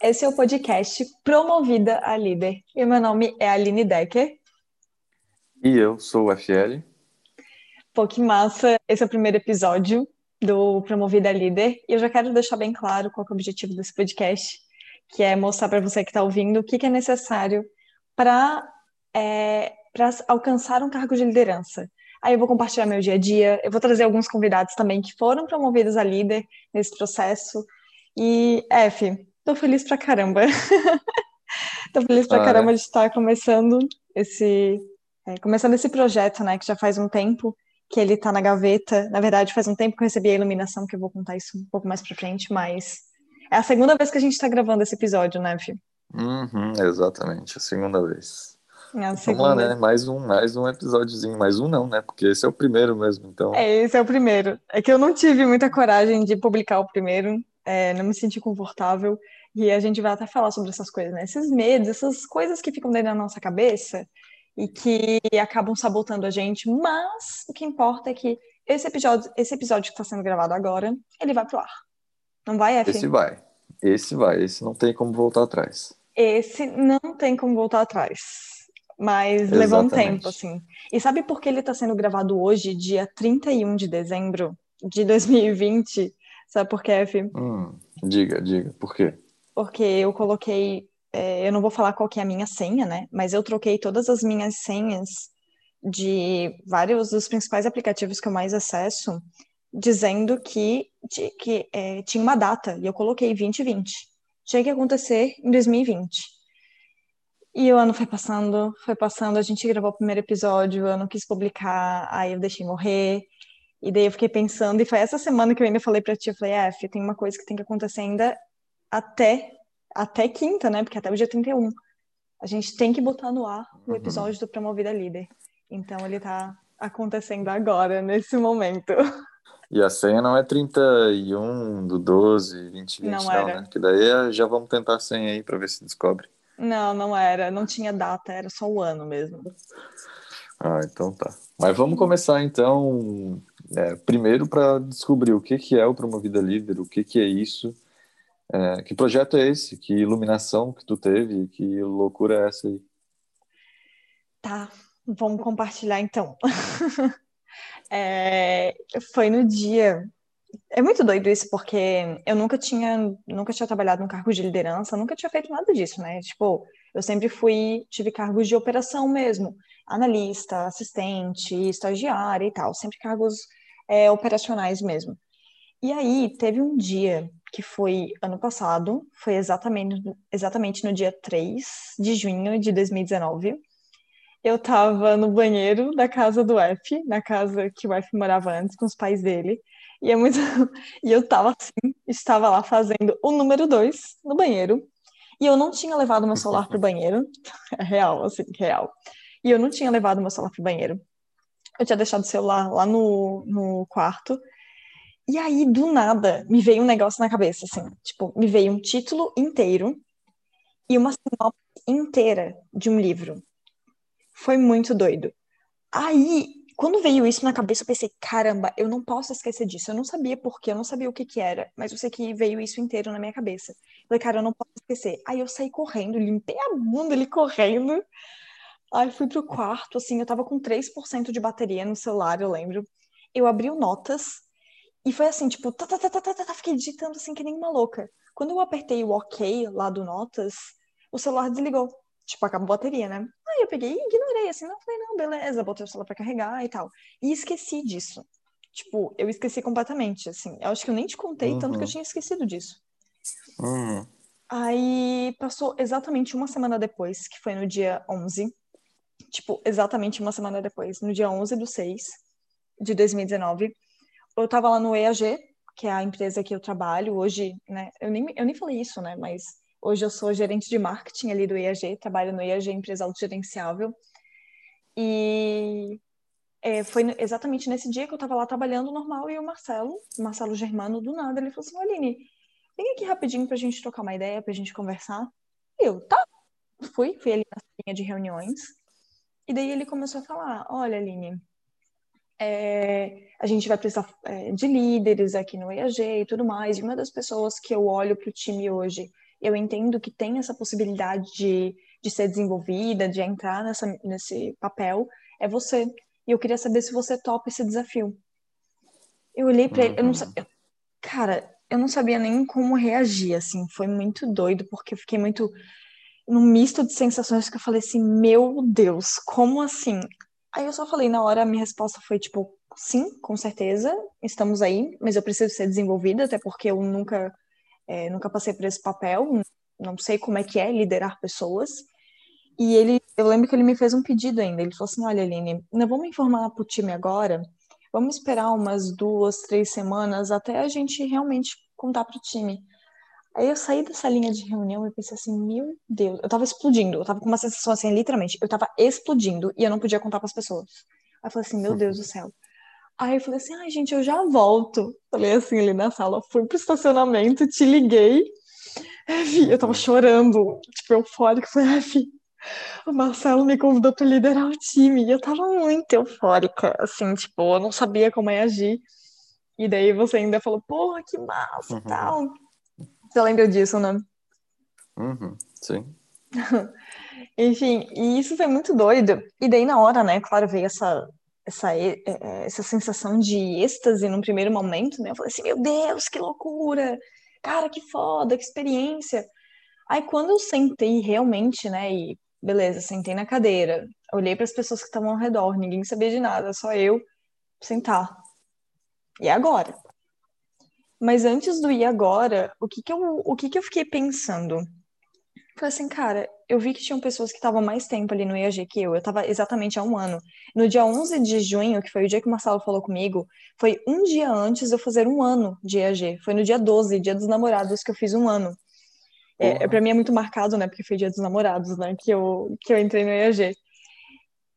Esse é o podcast Promovida a Líder. E meu nome é Aline Decker. E eu sou o FL. Pô, que massa! Esse é o primeiro episódio do Promovida a Líder. E eu já quero deixar bem claro qual é o objetivo desse podcast, que é mostrar para você que está ouvindo o que, que é necessário para é, alcançar um cargo de liderança. Aí eu vou compartilhar meu dia a dia, eu vou trazer alguns convidados também que foram promovidos a líder nesse processo. E, F, tô feliz pra caramba. tô feliz pra ah, caramba é? de estar começando esse, é, começando esse projeto, né, que já faz um tempo que ele tá na gaveta. Na verdade, faz um tempo que eu recebi a iluminação, que eu vou contar isso um pouco mais pra frente, mas é a segunda vez que a gente tá gravando esse episódio, né, F? Uhum, exatamente, a segunda vez. É Vamos lá, né? Mais um, mais um episódiozinho. Mais um não, né? Porque esse é o primeiro mesmo, então. É, esse é o primeiro. É que eu não tive muita coragem de publicar o primeiro. É, não me senti confortável. E a gente vai até falar sobre essas coisas, né? Esses medos, essas coisas que ficam dentro da nossa cabeça e que acabam sabotando a gente. Mas o que importa é que esse episódio, esse episódio que está sendo gravado agora, ele vai pro ar. Não vai, F? Esse vai. Esse vai. Esse não tem como voltar atrás. Esse não tem como voltar atrás. Mas Exatamente. levou um tempo, assim. E sabe por que ele está sendo gravado hoje, dia 31 de dezembro de 2020? Sabe por quê, F? Hum, diga, diga, por quê? Porque eu coloquei, é, eu não vou falar qual que é a minha senha, né? Mas eu troquei todas as minhas senhas de vários dos principais aplicativos que eu mais acesso, dizendo que, que é, tinha uma data, e eu coloquei 2020. Tinha que acontecer em 2020. E o ano foi passando, foi passando, a gente gravou o primeiro episódio, eu não quis publicar, aí eu deixei morrer. E daí eu fiquei pensando, e foi essa semana que eu ainda falei pra ti, eu falei, F, tem uma coisa que tem que acontecer ainda até, até quinta, né? Porque até o dia 31. A gente tem que botar no ar o uhum. episódio uhum. do Promovida Líder. Então ele tá acontecendo agora, nesse momento. E a senha não é 31 do 12, 20, 20 não, não né? Que daí é, já vamos tentar a senha aí pra ver se descobre. Não, não era. Não tinha data, era só o ano mesmo. Ah, então tá. Mas vamos começar então, é, primeiro para descobrir o que, que é o Promovida Líder, o que, que é isso, é, que projeto é esse, que iluminação que tu teve, que loucura é essa aí? Tá, vamos compartilhar então. é, foi no dia é muito doido isso, porque eu nunca tinha, nunca tinha trabalhado num cargo de liderança, nunca tinha feito nada disso, né? Tipo, eu sempre fui, tive cargos de operação mesmo, analista, assistente, estagiária e tal, sempre cargos é, operacionais mesmo. E aí, teve um dia que foi ano passado, foi exatamente, exatamente no dia 3 de junho de 2019. Eu tava no banheiro da casa do F, na casa que o F morava antes, com os pais dele. E é muito. E eu tava assim, estava lá fazendo o número dois no banheiro. E eu não tinha levado meu celular pro banheiro. É real, assim, real. E eu não tinha levado meu celular pro banheiro. Eu tinha deixado o celular lá no, no quarto. E aí, do nada, me veio um negócio na cabeça, assim. Tipo, me veio um título inteiro e uma sinopse inteira de um livro. Foi muito doido. Aí quando veio isso na cabeça, eu pensei, caramba, eu não posso esquecer disso. Eu não sabia por quê, eu não sabia o que que era, mas eu sei que veio isso inteiro na minha cabeça. Eu falei, cara, eu não posso esquecer. Aí eu saí correndo, limpei a bunda ali correndo. Aí fui pro quarto, assim, eu tava com 3% de bateria no celular, eu lembro. Eu abri o Notas e foi assim, tipo, tá, tá, tá, tá, tá, tá, fiquei digitando assim que nem uma louca. Quando eu apertei o OK lá do Notas, o celular desligou. Tipo, acabou a bateria, né? Aí eu peguei e ignorei, assim, não, falei, não, beleza, botei o celular pra carregar e tal. E esqueci disso. Tipo, eu esqueci completamente, assim. Eu acho que eu nem te contei uhum. tanto que eu uhum. tinha esquecido disso. Uhum. Aí passou exatamente uma semana depois, que foi no dia 11. Tipo, exatamente uma semana depois, no dia 11 do 6 de 2019. Eu tava lá no EAG, que é a empresa que eu trabalho hoje, né? Eu nem, eu nem falei isso, né? Mas Hoje eu sou gerente de marketing ali do IAG, trabalho no IAG Empresa Autogerenciável. E é, foi exatamente nesse dia que eu estava lá trabalhando normal e o Marcelo, Marcelo Germano, do nada, ele falou assim: Aline, vem aqui rapidinho para a gente trocar uma ideia, para a gente conversar. E eu, tá. Fui, fui ali na linha de reuniões. E daí ele começou a falar: Olha, Aline, é, a gente vai precisar é, de líderes aqui no EAG e tudo mais. E uma das pessoas que eu olho para o time hoje eu entendo que tem essa possibilidade de, de ser desenvolvida, de entrar nessa, nesse papel, é você. E eu queria saber se você topa esse desafio. Eu olhei para ele, eu não sabia. Uhum. Cara, eu não sabia nem como reagir, assim. Foi muito doido, porque eu fiquei muito num misto de sensações que eu falei assim, meu Deus, como assim? Aí eu só falei, na hora a minha resposta foi tipo, sim, com certeza, estamos aí, mas eu preciso ser desenvolvida, até porque eu nunca, é, nunca passei por esse papel, não sei como é que é liderar pessoas. E ele, eu lembro que ele me fez um pedido ainda. Ele falou assim: Olha, Aline, não vamos informar para o time agora. Vamos esperar umas duas, três semanas até a gente realmente contar para o time. Aí eu saí dessa linha de reunião e pensei assim, meu Deus, eu tava explodindo, eu tava com uma sensação assim, literalmente, eu tava explodindo e eu não podia contar para as pessoas. Aí eu falei assim, meu Deus do céu. Aí eu falei assim, ai gente, eu já volto. Falei assim ali na sala, fui pro estacionamento, te liguei. Eu tava chorando, tipo, eufórica. Falei, ai, o Marcelo me convidou para liderar o time. E eu tava muito eufórica, assim, tipo, eu não sabia como ia agir. E daí você ainda falou, porra, que massa e uhum. tal. Você lembra disso, né? Uhum, sim. Enfim, e isso foi muito doido. E daí, na hora, né, claro, veio essa, essa, é, essa sensação de êxtase num primeiro momento, né? Eu falei assim, meu Deus, que loucura! Cara, que foda, que experiência! Aí, quando eu sentei realmente, né, e beleza, sentei na cadeira, olhei para as pessoas que estavam ao redor, ninguém sabia de nada, só eu sentar. E agora? Mas antes do ir agora, o que que eu, o que que eu fiquei pensando? Falei assim, cara, eu vi que tinham pessoas que estavam mais tempo ali no EAG que eu. Eu estava exatamente há um ano. No dia 11 de junho, que foi o dia que o Marcelo falou comigo, foi um dia antes de eu fazer um ano de EAG. Foi no dia 12, dia dos namorados, que eu fiz um ano. É, para mim é muito marcado, né? Porque foi dia dos namorados, né? Que eu, que eu entrei no EAG.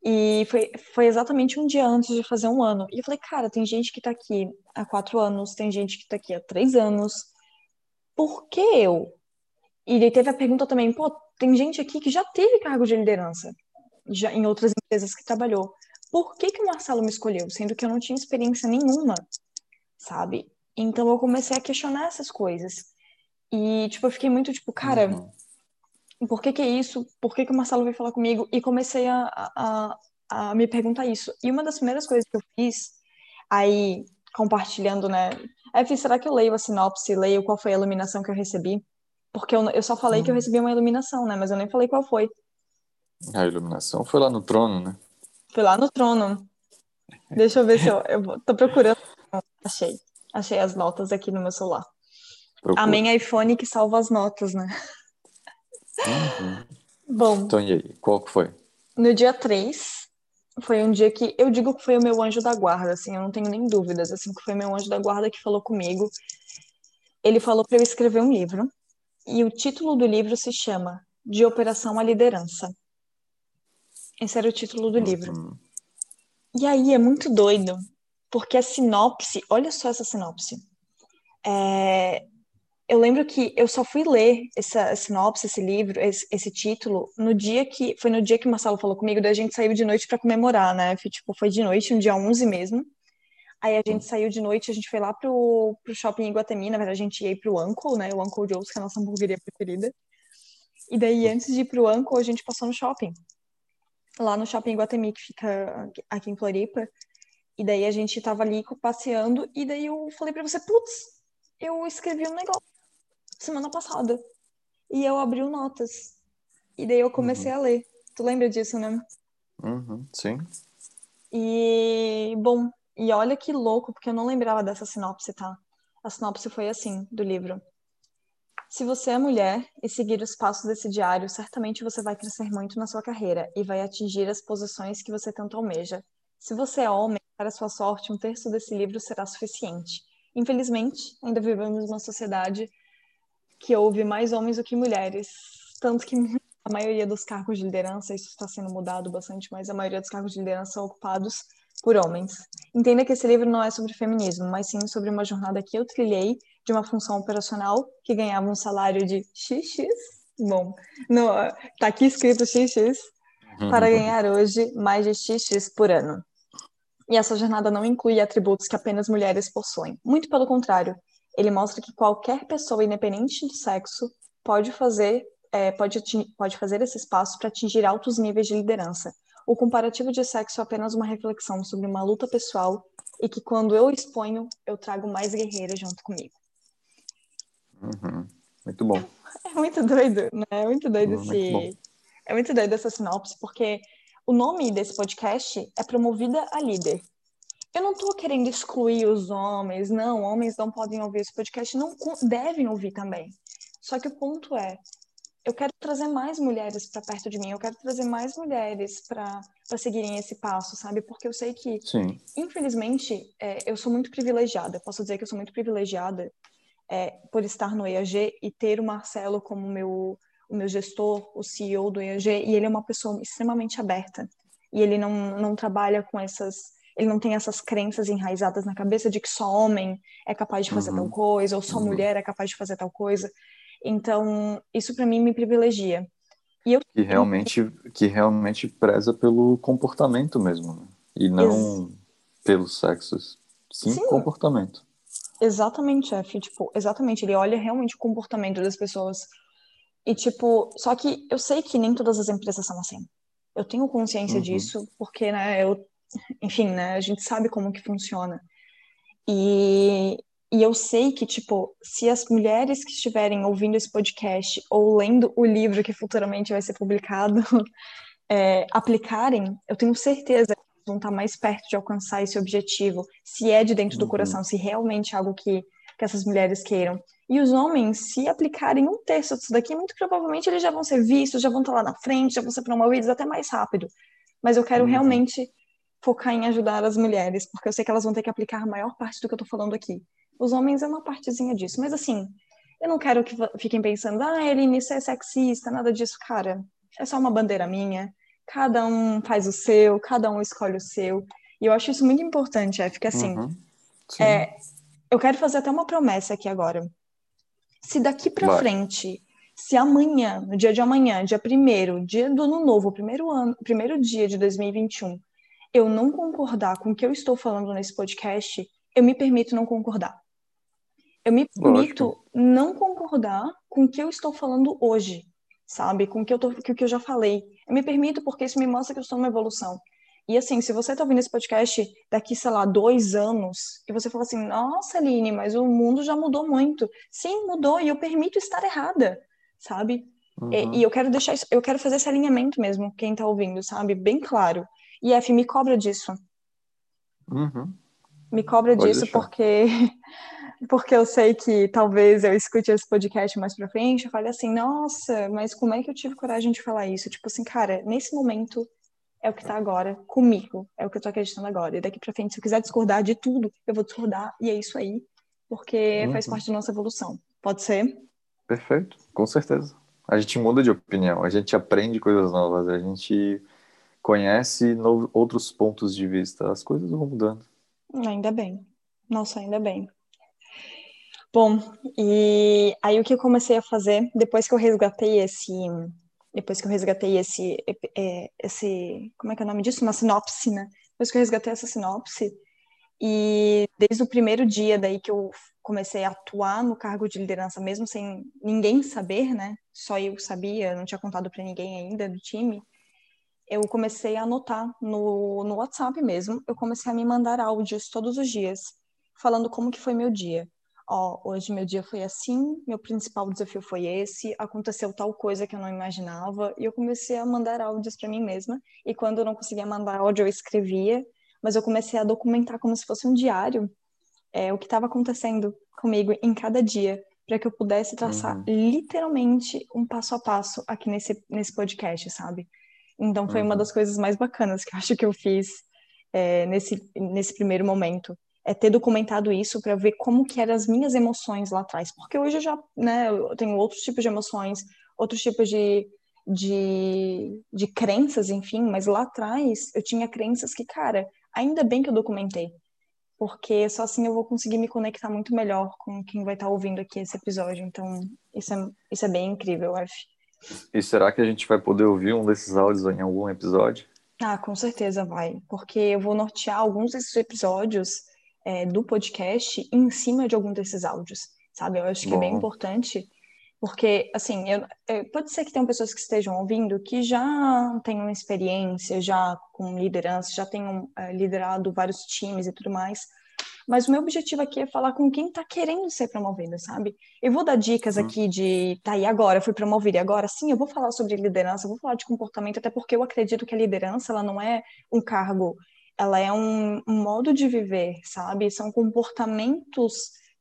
E foi, foi exatamente um dia antes de fazer um ano. E eu falei, cara, tem gente que tá aqui há quatro anos, tem gente que tá aqui há três anos. Por que eu? E daí teve a pergunta também, pô, tem gente aqui que já teve cargo de liderança, já em outras empresas que trabalhou. Por que, que o Marcelo me escolheu? Sendo que eu não tinha experiência nenhuma, sabe? Então eu comecei a questionar essas coisas. E, tipo, eu fiquei muito, tipo, cara, uhum por que que é isso? Por que que o Marcelo veio falar comigo? E comecei a, a, a me perguntar isso. E uma das primeiras coisas que eu fiz, aí compartilhando, né? Eu fiz, será que eu leio a sinopse, leio qual foi a iluminação que eu recebi? Porque eu, eu só falei que eu recebi uma iluminação, né? Mas eu nem falei qual foi. A iluminação foi lá no trono, né? Foi lá no trono. Deixa eu ver se eu, eu tô procurando. Achei. Achei as notas aqui no meu celular. Procura. Amém iPhone que salva as notas, né? Uhum. Bom. Então, e aí? Qual que foi? No dia 3, foi um dia que eu digo que foi o meu anjo da guarda, assim, eu não tenho nem dúvidas, assim, que foi meu anjo da guarda que falou comigo. Ele falou para eu escrever um livro, e o título do livro se chama De Operação à Liderança. Esse era o título do uhum. livro. E aí é muito doido, porque a sinopse, olha só essa sinopse. É, eu lembro que eu só fui ler essa sinopse, esse livro, esse, esse, título, no dia que. Foi no dia que o Marcelo falou comigo, daí a gente saiu de noite para comemorar, né? Foi, tipo, foi de noite, um dia 11 mesmo. Aí a gente saiu de noite, a gente foi lá pro, pro shopping Iguatemi, na verdade a gente ia pro Uncle, né? O Uncle Joe's, que é a nossa hamburgueria preferida. E daí, antes de ir pro Uncle, a gente passou no shopping. Lá no shopping Iguatemi, que fica aqui em Floripa. E daí a gente tava ali passeando, e daí eu falei pra você, putz, eu escrevi um negócio semana passada. E eu abri o Notas. E daí eu comecei uhum. a ler. Tu lembra disso, né? Uhum, sim. E, bom, e olha que louco, porque eu não lembrava dessa sinopse, tá? A sinopse foi assim, do livro. Se você é mulher e seguir os passos desse diário, certamente você vai crescer muito na sua carreira e vai atingir as posições que você tanto almeja. Se você é homem, para sua sorte, um terço desse livro será suficiente. Infelizmente, ainda vivemos uma sociedade que houve mais homens do que mulheres. Tanto que a maioria dos cargos de liderança, isso está sendo mudado bastante, mas a maioria dos cargos de liderança são ocupados por homens. Entenda que esse livro não é sobre feminismo, mas sim sobre uma jornada que eu trilhei de uma função operacional que ganhava um salário de XX. Bom, no, tá aqui escrito XX para ganhar hoje mais de XX por ano. E essa jornada não inclui atributos que apenas mulheres possuem. Muito pelo contrário, ele mostra que qualquer pessoa, independente do sexo, pode fazer, é, pode, pode fazer esse espaço para atingir altos níveis de liderança. O comparativo de sexo é apenas uma reflexão sobre uma luta pessoal e que quando eu exponho, eu trago mais guerreiras junto comigo. Uhum. Muito bom. É muito doido, né? É muito doido uhum, esse... Muito é muito doido essa sinopse, porque o nome desse podcast é Promovida a Líder. Eu não estou querendo excluir os homens, não, homens não podem ouvir esse podcast, não devem ouvir também. Só que o ponto é, eu quero trazer mais mulheres para perto de mim, eu quero trazer mais mulheres para seguirem esse passo, sabe? Porque eu sei que, Sim. infelizmente, é, eu sou muito privilegiada, posso dizer que eu sou muito privilegiada é, por estar no EAG e ter o Marcelo como meu o meu gestor, o CEO do EAG, e ele é uma pessoa extremamente aberta. E ele não, não trabalha com essas. Ele não tem essas crenças enraizadas na cabeça de que só homem é capaz de fazer uhum. tal coisa, ou só uhum. mulher é capaz de fazer tal coisa. Então, isso para mim me privilegia. E eu... que, realmente, que realmente preza pelo comportamento mesmo, né? e não Ex pelos sexos. Sim, Sim, comportamento. Exatamente, chefe. Tipo, exatamente. Ele olha realmente o comportamento das pessoas e, tipo, só que eu sei que nem todas as empresas são assim. Eu tenho consciência uhum. disso, porque, né, eu, enfim, né, a gente sabe como que funciona. E, e eu sei que, tipo, se as mulheres que estiverem ouvindo esse podcast ou lendo o livro que futuramente vai ser publicado é, aplicarem, eu tenho certeza que vão estar mais perto de alcançar esse objetivo, se é de dentro do uhum. coração, se realmente é algo que, que essas mulheres queiram. E os homens, se aplicarem um terço disso daqui, muito provavelmente eles já vão ser vistos, já vão estar lá na frente, já vão ser promovidos até mais rápido. Mas eu quero uhum. realmente focar em ajudar as mulheres, porque eu sei que elas vão ter que aplicar a maior parte do que eu estou falando aqui. Os homens é uma partezinha disso, mas assim, eu não quero que fiquem pensando, ah, Eline, isso é sexista, nada disso, cara. É só uma bandeira minha. Cada um faz o seu, cada um escolhe o seu. E eu acho isso muito importante, é, fica assim. Uhum. É, eu quero fazer até uma promessa aqui agora. Se daqui para frente, se amanhã, no dia de amanhã, dia primeiro, dia do ano novo, primeiro ano, primeiro dia de 2021, eu não concordar com o que eu estou falando nesse podcast, eu me permito não concordar. Eu me permito Lógico. não concordar com o que eu estou falando hoje, sabe? Com o que eu, tô, com o que eu já falei. Eu me permito porque isso me mostra que eu estou numa evolução. E assim, se você está ouvindo esse podcast daqui, sei lá, dois anos, e você fala assim, nossa, Aline, mas o mundo já mudou muito. Sim, mudou, e eu permito estar errada, sabe? Uhum. E, e, eu quero deixar isso, eu quero fazer esse alinhamento mesmo, quem está ouvindo, sabe? Bem claro. E F, me cobra disso. Uhum. Me cobra Pode disso deixar. porque porque eu sei que talvez eu escute esse podcast mais pra frente, eu fale assim, nossa, mas como é que eu tive coragem de falar isso? Tipo assim, cara, nesse momento é o que está agora comigo, é o que eu estou acreditando agora. E daqui para frente, se eu quiser discordar de tudo, eu vou discordar e é isso aí, porque uhum. faz parte da nossa evolução. Pode ser? Perfeito, com certeza. A gente muda de opinião, a gente aprende coisas novas, a gente conhece no... outros pontos de vista, as coisas vão mudando. Ainda bem. Nossa, ainda bem. Bom, e aí o que eu comecei a fazer, depois que eu resgatei esse depois que eu resgatei esse, é, esse, como é que é o nome disso? Uma sinopse, né? Depois que eu resgatei essa sinopse, e desde o primeiro dia daí que eu comecei a atuar no cargo de liderança, mesmo sem ninguém saber, né? Só eu sabia, não tinha contado para ninguém ainda do time. Eu comecei a anotar no, no WhatsApp mesmo. Eu comecei a me mandar áudios todos os dias, falando como que foi meu dia ó, hoje meu dia foi assim, meu principal desafio foi esse, aconteceu tal coisa que eu não imaginava, e eu comecei a mandar áudios para mim mesma, e quando eu não conseguia mandar áudio, eu escrevia, mas eu comecei a documentar como se fosse um diário é, o que estava acontecendo comigo em cada dia, para que eu pudesse traçar uhum. literalmente um passo a passo aqui nesse, nesse podcast, sabe? Então foi uhum. uma das coisas mais bacanas que eu acho que eu fiz é, nesse, nesse primeiro momento é ter documentado isso para ver como que eram as minhas emoções lá atrás, porque hoje eu já, né, eu tenho outros tipos de emoções, outros tipos de, de, de crenças, enfim, mas lá atrás eu tinha crenças que, cara, ainda bem que eu documentei, porque só assim eu vou conseguir me conectar muito melhor com quem vai estar tá ouvindo aqui esse episódio, então isso é, isso é bem incrível, F. E será que a gente vai poder ouvir um desses áudios em algum episódio? Ah, com certeza vai, porque eu vou nortear alguns desses episódios é, do podcast em cima de algum desses áudios, sabe? Eu acho que Bom. é bem importante Porque, assim, eu, eu, pode ser que tenham pessoas que estejam ouvindo que já tenham experiência, já com liderança, já tenham é, liderado vários times e tudo mais. Mas o meu objetivo aqui é falar com quem está querendo ser promovido, sabe? Eu vou dar dicas uhum. aqui de, tá, e agora? Eu fui promovido, e agora sim, eu vou falar sobre liderança, eu vou falar de comportamento, até porque eu acredito que a liderança, ela não é um cargo, ela é um, um modo de viver, sabe? São comportamentos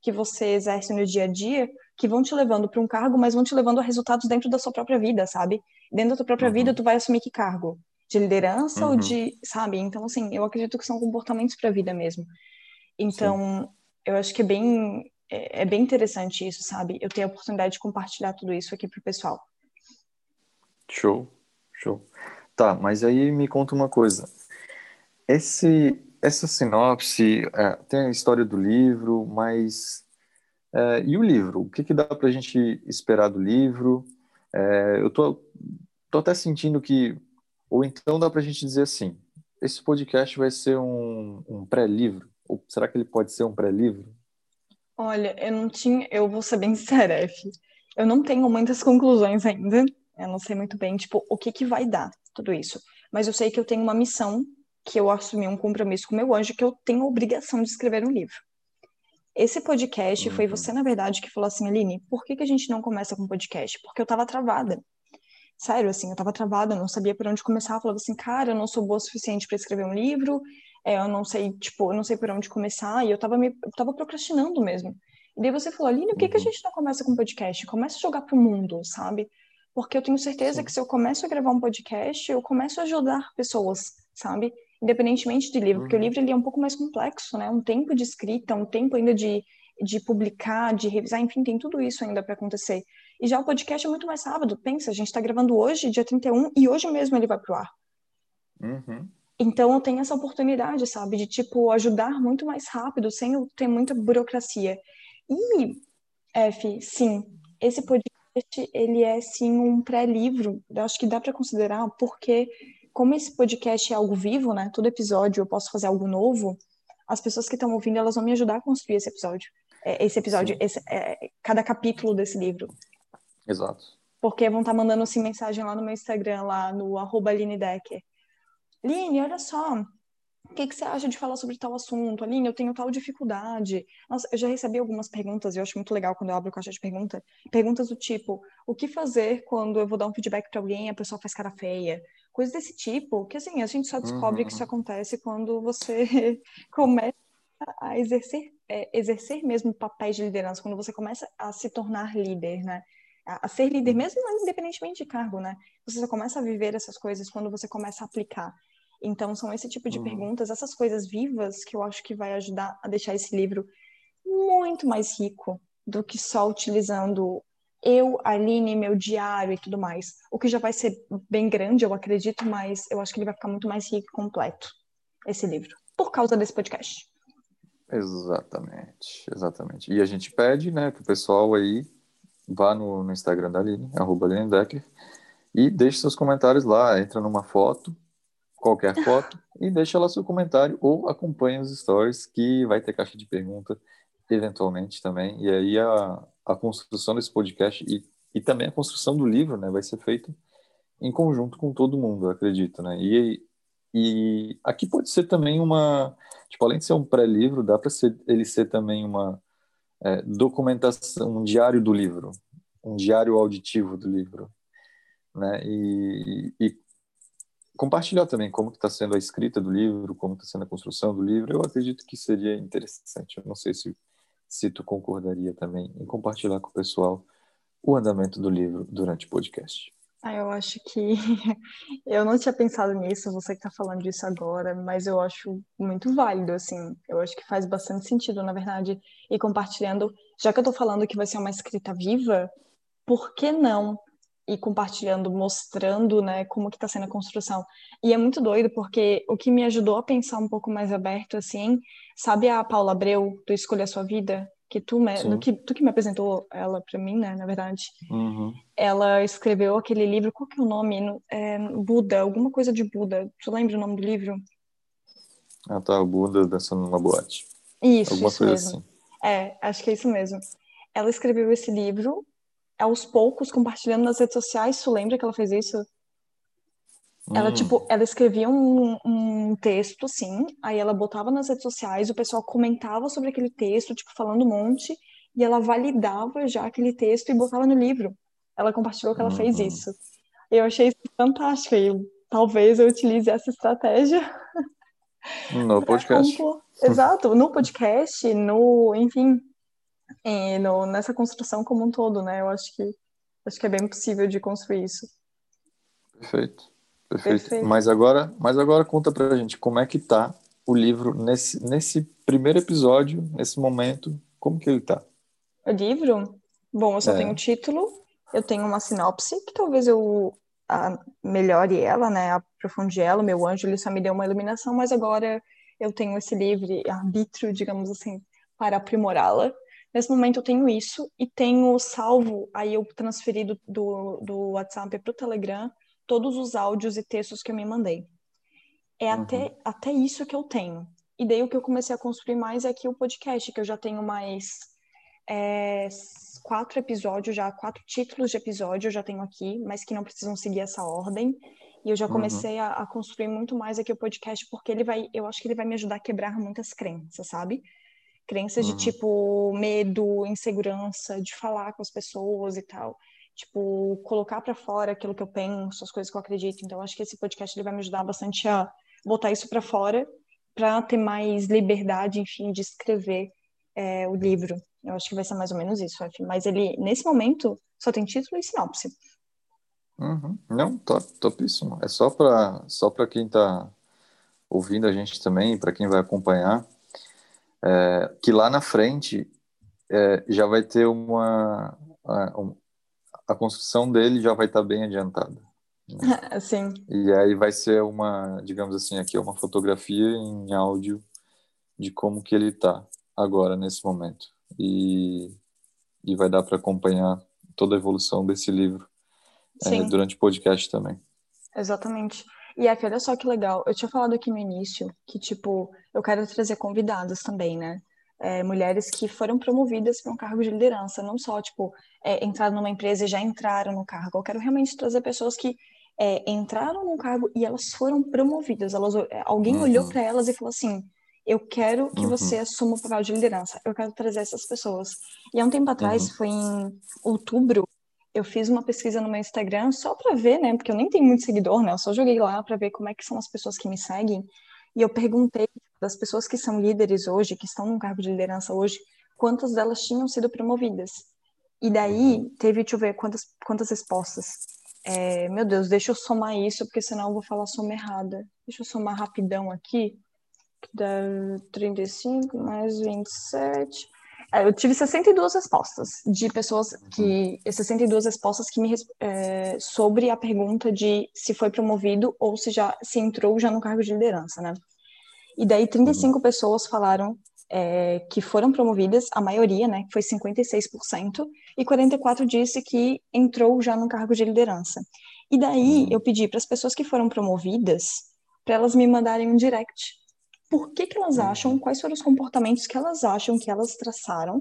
que você exerce no dia a dia que vão te levando para um cargo, mas vão te levando a resultados dentro da sua própria vida, sabe? Dentro da tua própria uhum. vida, tu vai assumir que cargo? De liderança uhum. ou de, sabe? Então, assim, eu acredito que são comportamentos para a vida mesmo. Então, Sim. eu acho que é bem, é, é, bem interessante isso, sabe? Eu tenho a oportunidade de compartilhar tudo isso aqui pro pessoal. Show, show. Tá, mas aí me conta uma coisa. Esse, essa sinopse, é, tem a história do livro, mas é, e o livro? O que, que dá para a gente esperar do livro? É, eu tô, tô até sentindo que, ou então dá para a gente dizer assim, esse podcast vai ser um, um pré-livro? Ou será que ele pode ser um pré-livro? Olha, eu não tinha, eu vou ser bem sincera, F. Eu não tenho muitas conclusões ainda. Eu não sei muito bem, tipo, o que que vai dar tudo isso. Mas eu sei que eu tenho uma missão, que eu assumi um compromisso com meu anjo, que eu tenho a obrigação de escrever um livro. Esse podcast uhum. foi você, na verdade, que falou assim, Aline, por que, que a gente não começa com podcast? Porque eu tava travada. Sério, assim, eu tava travada, eu não sabia por onde começar. Eu falava assim, cara, eu não sou boa o suficiente para escrever um livro, é, eu não sei, tipo, eu não sei por onde começar, e eu tava, me, eu tava procrastinando mesmo. E daí você falou, Aline, por que, que a uhum. gente não começa com podcast? Começa a jogar pro mundo, sabe? Porque eu tenho certeza Sim. que se eu começo a gravar um podcast, eu começo a ajudar pessoas, sabe? independentemente de livro, porque o uhum. livro ele é um pouco mais complexo, né? Um tempo de escrita, um tempo ainda de, de publicar, de revisar, enfim, tem tudo isso ainda para acontecer. E já o podcast é muito mais rápido. Pensa, a gente está gravando hoje, dia 31, e hoje mesmo ele vai pro ar. Uhum. Então eu tenho essa oportunidade, sabe, de tipo ajudar muito mais rápido, sem eu ter muita burocracia. E F, sim, esse podcast ele é sim um pré-livro. Eu acho que dá para considerar porque como esse podcast é algo vivo, né? Todo episódio eu posso fazer algo novo. As pessoas que estão ouvindo, elas vão me ajudar a construir esse episódio. É, esse episódio, esse, é, cada capítulo desse livro. Exato. Porque vão estar tá mandando assim mensagem lá no meu Instagram, lá no arroba Aline Decker. Line, olha só, o que, que, você acha de falar sobre tal assunto? Aline, eu tenho tal dificuldade. Nossa, eu já recebi algumas perguntas, e eu acho muito legal quando eu abro o caixa de pergunta. Perguntas do tipo, o que fazer quando eu vou dar um feedback para alguém e a pessoa faz cara feia? coisas desse tipo, que assim, a gente só descobre uhum. que isso uhum. acontece quando você começa a exercer, é, exercer mesmo papéis de liderança, quando você começa a se tornar líder, né? A, ser líder, mesmo independentemente de cargo, né? Você só começa a viver essas coisas quando você começa a aplicar. Então, são esse tipo de uhum. perguntas, essas coisas vivas, que eu acho que vai ajudar a deixar esse livro muito mais rico do que só utilizando eu, Aline, meu diário e tudo mais. O que já vai ser bem grande, eu acredito, mas eu acho que ele vai ficar muito mais rico e completo, esse livro, por causa desse podcast. Exatamente, exatamente. E a gente pede, né, que o pessoal aí vá no, no Instagram da Aline, arroba Aline Decker, e deixe seus comentários lá, entra numa foto, qualquer foto, e deixa lá seu comentário, ou acompanhe os stories, que vai ter caixa de pergunta eventualmente também, e aí a, a construção desse podcast e, e também a construção do livro, né, vai ser feita em conjunto com todo mundo, acredito, né? E, e aqui pode ser também uma, tipo, além de ser um pré-livro, dá para ele ser também uma é, documentação, um diário do livro, um diário auditivo do livro, né? E, e compartilhar também como está sendo a escrita do livro, como está sendo a construção do livro, eu acredito que seria interessante. Eu não sei se se tu concordaria também em compartilhar com o pessoal o andamento do livro durante o podcast. Ah, eu acho que eu não tinha pensado nisso, você que está falando disso agora, mas eu acho muito válido, assim. Eu acho que faz bastante sentido, na verdade, e compartilhando, já que eu estou falando que vai ser uma escrita viva, por que não e compartilhando, mostrando, né, como que está sendo a construção. E é muito doido porque o que me ajudou a pensar um pouco mais aberto, assim, sabe a Paula Abreu do Escolha a Sua Vida? Que tu, me, no que, tu que me apresentou ela para mim, né, na verdade. Uhum. Ela escreveu aquele livro, qual que é o nome? É, Buda, alguma coisa de Buda. Tu lembra o nome do livro? Ah, tá, o Buda dançando numa boate. Isso, alguma isso coisa mesmo. assim. É, acho que é isso mesmo. Ela escreveu esse livro aos poucos compartilhando nas redes sociais. Tu lembra que ela fez isso? Ela, Hum, tipo, ela escrevia um, um texto, assim, aí ela botava nas redes sociais, o pessoal comentava sobre aquele texto, tipo, falando um monte, e ela validava já aquele texto e botava no livro. Ela compartilhou que ela fez uhum. isso. Eu achei isso fantástico, e talvez eu utilize essa estratégia No podcast. Exato, no podcast, no, enfim, é, no, nessa construção como um todo, né? Eu acho que acho que é bem possível de construir isso. Perfeito, perfeito. Perfeito. Mas agora, mas agora conta pra gente como é que tá o livro nesse, nesse primeiro episódio, nesse momento, como que ele tá? O livro? Bom, eu só tenho o É, título, eu tenho uma sinopse, que talvez eu melhore ela, né? Aprofunde ela. O meu anjo, ele só me deu uma iluminação, mas agora eu tenho esse livre arbítrio, digamos assim, para aprimorá-la. Nesse momento eu tenho isso e tenho salvo, aí eu transferi do, do, do WhatsApp para o Telegram todos os áudios e textos que eu me mandei. É uhum, até, até isso que eu tenho. E daí o que eu comecei a construir mais é aqui o podcast, que eu já tenho mais é, quatro episódios já, quatro títulos de episódio eu já tenho aqui, mas que não precisam seguir essa ordem. E eu já uhum, comecei a, a construir muito mais aqui o podcast, porque ele vai, eu acho que ele vai me ajudar a quebrar muitas crenças, sabe? Crenças de uhum, tipo medo, insegurança de falar com as pessoas e tal. Tipo, colocar para fora aquilo que eu penso, as coisas que eu acredito. Então, acho que esse podcast ele vai me ajudar bastante a botar isso para fora, para ter mais liberdade, enfim, de escrever é, o livro. Eu acho que vai ser mais ou menos isso, F. Mas ele, nesse momento, só tem título e sinopse. uhum. Não, top, topíssimo. É só para só para quem tá ouvindo a gente também, para quem vai acompanhar, é, que lá na frente é, já vai ter uma a, um- a construção dele já vai estar bem adiantada. né? Assim, E aí vai ser uma, digamos assim, aqui é uma fotografia em áudio de como que ele tá agora nesse momento. E, e vai dar para acompanhar toda a evolução desse livro é, sim, durante o podcast também. exatamente. E F, olha só que legal. Eu tinha falado aqui no início que, tipo, eu quero trazer convidadas também, né? É, mulheres que foram promovidas para um cargo de liderança, não só, tipo, é, entraram numa empresa e já entraram no cargo. Eu quero realmente trazer pessoas que é, entraram no cargo e elas foram promovidas. Elas, é, alguém olhou Uhum, para elas e falou assim: Eu quero que você uhum, assuma o papel de liderança. Eu quero trazer essas pessoas. E há um tempo atrás, uhum, foi em outubro, eu fiz uma pesquisa no meu Instagram só para ver, né? Porque eu nem tenho muito seguidor, né? Eu só joguei lá para ver como é que são as pessoas que me seguem. E eu perguntei das pessoas que são líderes hoje, que estão num cargo de liderança hoje, quantas delas tinham sido promovidas. E uhum, daí teve, deixa eu ver quantas, quantas respostas. É, meu Deus, deixa eu somar isso, porque senão eu vou falar soma errada. Deixa eu somar rapidão aqui. Que dá 35 mais 27. É, eu tive 62 respostas de pessoas uhum, que. 62 respostas que me é, sobre a pergunta de se foi promovido ou se já se entrou já no cargo de liderança, né? E daí uhum, 35 pessoas falaram é, que foram promovidas, a maioria, né, que foi 56%, e 44 disse que entrou já no cargo de liderança. E daí eu uhum, pedi para as pessoas que foram promovidas para elas me mandarem um direct. Por que que elas acham, uhum, quais foram os comportamentos que elas acham que elas traçaram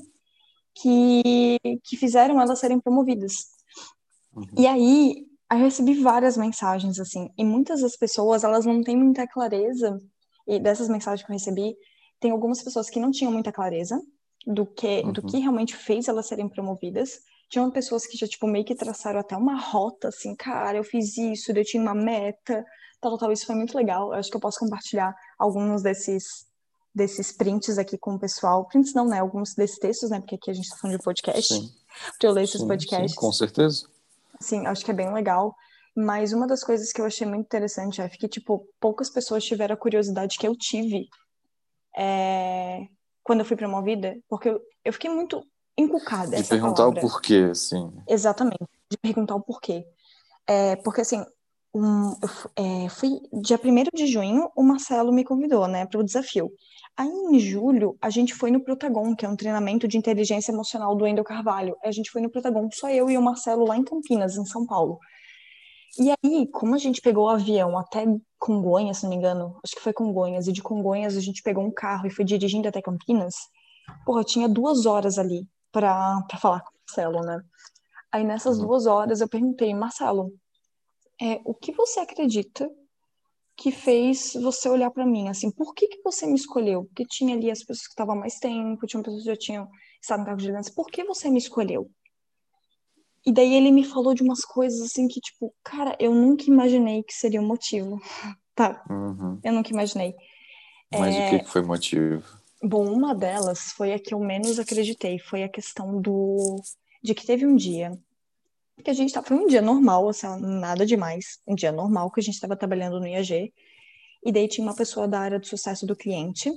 que, que fizeram elas serem promovidas. uhum, E aí, eu recebi várias mensagens, assim, e muitas das pessoas, elas não têm muita clareza, e dessas mensagens que eu recebi, tem algumas pessoas que não tinham muita clareza do que, do que uhum, realmente fez elas serem promovidas. Tinham pessoas que já, tipo, meio que traçaram até uma rota, assim, cara, eu fiz isso, eu tinha uma meta, tal, tal, isso foi muito legal. Eu acho que eu posso compartilhar alguns desses, desses prints aqui com o pessoal. Prints não, né? Alguns desses textos, né? Porque aqui a gente tá falando de podcast, sim, para eu ler esses sim, sim, com podcasts. certeza. Sim, acho que é bem legal. Mas uma das coisas que eu achei muito interessante é que, tipo, poucas pessoas tiveram a curiosidade que eu tive é, quando eu fui promovida, porque eu, eu fiquei muito encucada, De essa é perguntar o palavra, porquê, assim. exatamente, de perguntar o porquê. É, porque, assim, um, eu é, fui, dia primeiro de junho, o Marcelo me convidou, né, para o desafio. Aí, em julho, a gente foi no Protagon, que é um treinamento de inteligência emocional do Wendel Carvalho. A gente foi no Protagon, só eu e o Marcelo, lá em Campinas, em São Paulo. E aí, como a gente pegou o avião até Congonhas, se não me engano, acho que foi Congonhas, e de Congonhas a gente pegou um carro e foi dirigindo até Campinas, porra, tinha duas horas ali pra falar com o Marcelo, né? Aí nessas Uhum. duas horas eu perguntei, Marcelo, é, o que você acredita que fez você olhar para mim? Assim, por que que você me escolheu? Porque tinha ali as pessoas que estavam há mais tempo, tinha pessoas que já tinham estado no cargo de liderança. Por que você me escolheu? E daí ele me falou de umas coisas assim que, tipo, cara, eu nunca imaginei que seria o motivo. Tá, Uhum. eu nunca imaginei. Mas É, o que que foi o motivo? Bom, uma delas foi a que eu menos acreditei, foi a questão do de que teve um dia que a gente tava, foi um dia normal, assim, nada demais, um dia normal que a gente estava trabalhando no IAG, e daí tinha uma pessoa da área de sucesso do cliente,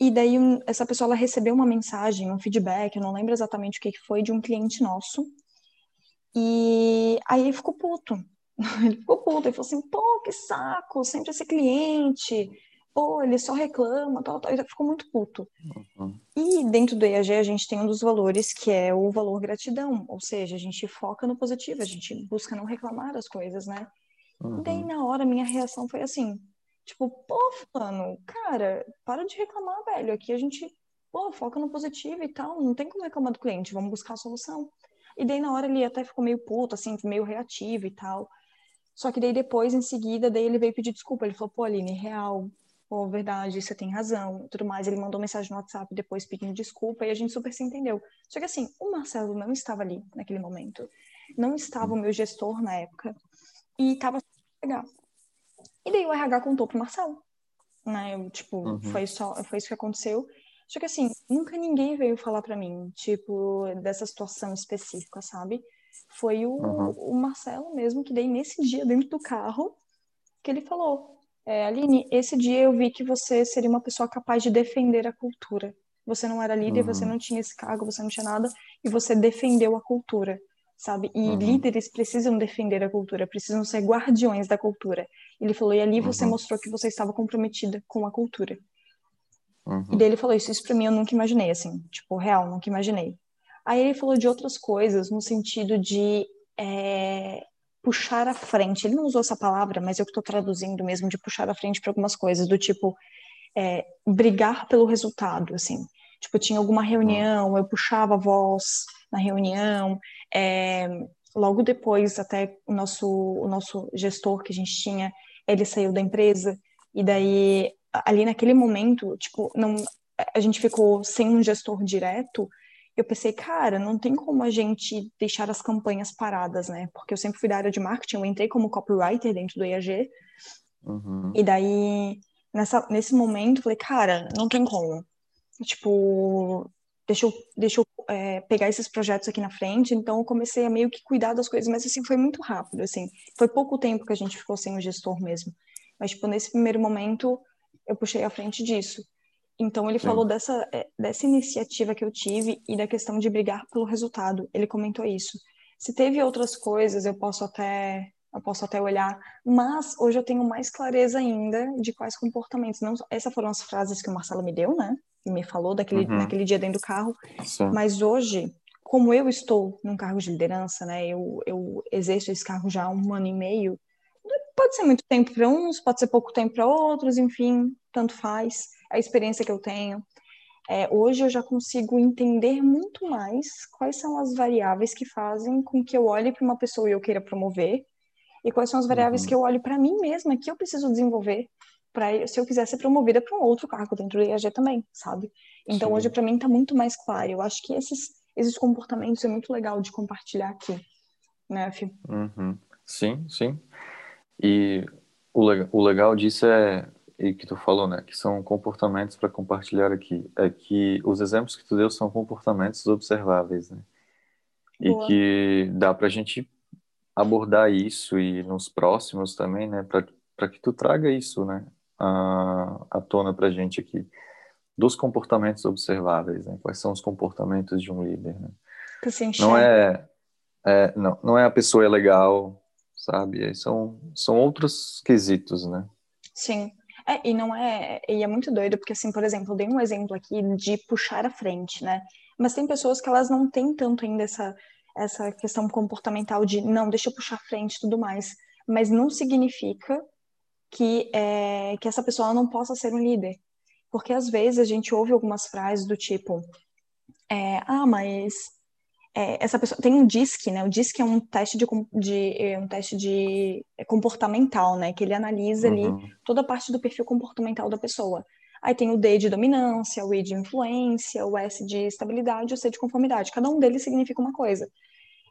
e daí um- essa pessoa ela recebeu uma mensagem, um feedback, eu não lembro exatamente o que que foi, de um cliente nosso, e aí ele ficou puto. Ele ficou puto, ele falou assim, pô, que saco, sempre esse cliente, pô, ele só reclama, tal, tal, ele ficou muito puto. Uhum. E dentro do EAG a gente tem um dos valores que é o valor gratidão, ou seja, a gente foca no positivo, a gente busca não reclamar das coisas, né? E daí Uhum. na hora minha reação foi assim, tipo, pô, fulano, cara, para de reclamar, velho, aqui a gente, pô, foca no positivo e tal, não tem como reclamar do cliente, vamos buscar a solução. E daí na hora ele até ficou meio puto, assim, meio reativo e tal. Só que daí depois, em seguida, daí ele veio pedir desculpa. Ele falou, pô, Aline, real, pô, verdade, você tem razão, tudo mais. Ele mandou mensagem no WhatsApp depois pedindo desculpa e a gente super se entendeu. Só que assim, o Marcelo não estava ali naquele momento. Não estava o meu gestor na época. E tava legal. E daí o RH contou pro Marcelo. Né? Eu, tipo, Uhum. foi só, foi isso que aconteceu. Só que assim, nunca ninguém veio falar pra mim, tipo, dessa situação específica, sabe? Foi o, Uhum. o Marcelo mesmo, que daí nesse dia, dentro do carro, que ele falou: é, Aline, esse dia eu vi que você seria uma pessoa capaz de defender a cultura. Você não era líder, você Uhum. não tinha esse cargo, você não tinha nada, e você defendeu a cultura, sabe? E Uhum. líderes precisam defender a cultura, precisam ser guardiões da cultura. Ele falou: e ali você Uhum. mostrou que você estava comprometida com a cultura. E Uhum. daí ele falou isso, isso pra mim eu nunca imaginei, assim, tipo, real, nunca imaginei. Aí ele falou de outras coisas, no sentido de é, puxar à frente. Ele não usou essa palavra, mas eu tô traduzindo mesmo, de puxar à frente para algumas coisas, do tipo, é, brigar pelo resultado, assim. Tipo, tinha alguma reunião, eu puxava a voz na reunião, é, logo depois, até o nosso, o nosso gestor que a gente tinha, ele saiu da empresa, e daí, ali naquele momento, tipo, não, a gente ficou sem um gestor direto, eu pensei, cara, não tem como a gente deixar as campanhas paradas, né? Porque eu sempre fui da área de marketing, eu entrei como copywriter dentro do IAG, Uhum. e daí, nessa, nesse momento, eu falei, cara, não tem como. Tipo, deixa eu, deixa eu é, pegar esses projetos aqui na frente. Então, eu comecei a meio que cuidar das coisas, mas assim, foi muito rápido, assim. Foi pouco tempo que a gente ficou sem o gestor mesmo. Mas, tipo, nesse primeiro momento, eu puxei à frente disso. Então, ele Sim. falou dessa, é, dessa iniciativa que eu tive e da questão de brigar pelo resultado. Ele comentou isso. Se teve outras coisas, eu posso até eu posso até olhar, mas hoje eu tenho mais clareza ainda de quais comportamentos. Não, essas foram as frases que o Marcelo me deu, né? E me falou daquele, Uhum. naquele dia dentro do carro. Sim. Mas hoje, como eu estou num cargo de liderança, né? Eu, eu exerço esse cargo já há um ano e meio. Pode ser muito tempo para uns, pode ser pouco tempo para outros, enfim, tanto faz. A experiência que eu tenho. É, hoje eu já consigo entender muito mais quais são as variáveis que fazem com que eu olhe para uma pessoa e eu queira promover, e quais são as variáveis Uhum. que eu olho para mim mesma que eu preciso desenvolver para se eu quiser ser promovida para um outro cargo dentro do IAG também, sabe? Então Sim. hoje para mim tá muito mais claro. Eu acho que esses esses comportamentos é muito legal de compartilhar aqui, né, Fih? Uhum. Sim, sim. E o, le- o legal disso é, e que tu falou, né, que são comportamentos para compartilhar aqui, é que os exemplos que tu deu são comportamentos observáveis, né? E Boa. que dá pra gente abordar isso e nos próximos também, né, para para que tu traga isso, né, à, à tona pra gente aqui, dos comportamentos observáveis, né? Quais são os comportamentos de um líder, né? Se Não é, é, não, não é a pessoa é legal, sabe? São, são outros quesitos, né? Sim. É, e não é, e é muito doido, porque assim, por exemplo, eu dei um exemplo aqui de puxar à frente, né? Mas tem pessoas que elas não têm tanto ainda essa, essa questão comportamental de, não, deixa eu puxar à frente e tudo mais. Mas não significa que, é, que essa pessoa não possa ser um líder. Porque às vezes a gente ouve algumas frases do tipo, é, ah, mas é, essa pessoa tem um DISC, né? O DISC é um teste de, de é um teste de é, comportamental, né? Que ele analisa uhum. ali toda a parte do perfil comportamental da pessoa. Aí tem o D de dominância, o I de influência, o S de estabilidade, o C de conformidade. Cada um deles significa uma coisa.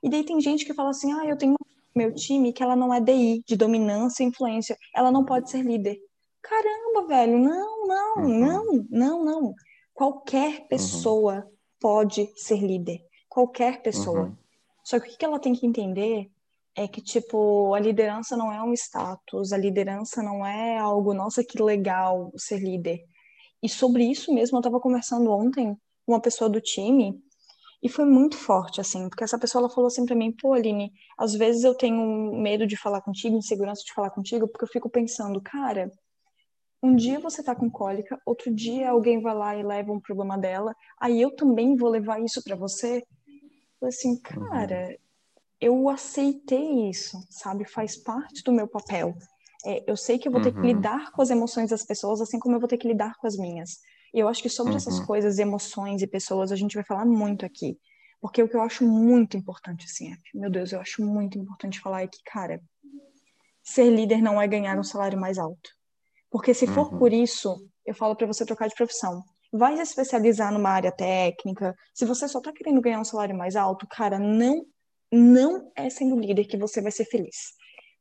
E daí tem gente que fala assim: ah, eu tenho meu time que ela não é DI, de dominância e influência. Ela não pode ser líder. Caramba, velho, não, não, uhum. não, não, não. Qualquer uhum. pessoa uhum. pode ser líder. Qualquer pessoa. Uhum. Só que o que ela tem que entender é que, tipo, a liderança não é um status, a liderança não é algo, nossa, que legal ser líder. E sobre isso mesmo, eu estava conversando ontem com uma pessoa do time e foi muito forte, assim, porque essa pessoa ela falou assim para mim: pô, Aline, às vezes eu tenho medo de falar contigo, insegurança de falar contigo, porque eu fico pensando, cara, um dia você tá com cólica, outro dia alguém vai lá e leva um problema dela, aí eu também vou levar isso para você. Eu assim, cara, uhum. eu aceitei isso, sabe? Faz parte do meu papel. É, eu sei que eu vou ter que uhum. lidar com as emoções das pessoas, assim como eu vou ter que lidar com as minhas. E eu acho que sobre uhum. essas coisas, emoções e pessoas, a gente vai falar muito aqui. Porque o que eu acho muito importante, assim, é, meu Deus, eu acho muito importante falar é que, cara, ser líder não é ganhar um salário mais alto. Porque se for uhum. por isso, eu falo para você trocar de profissão. Vai se especializar numa área técnica. Se você só tá querendo ganhar um salário mais alto, cara, não não é sendo líder que você vai ser feliz,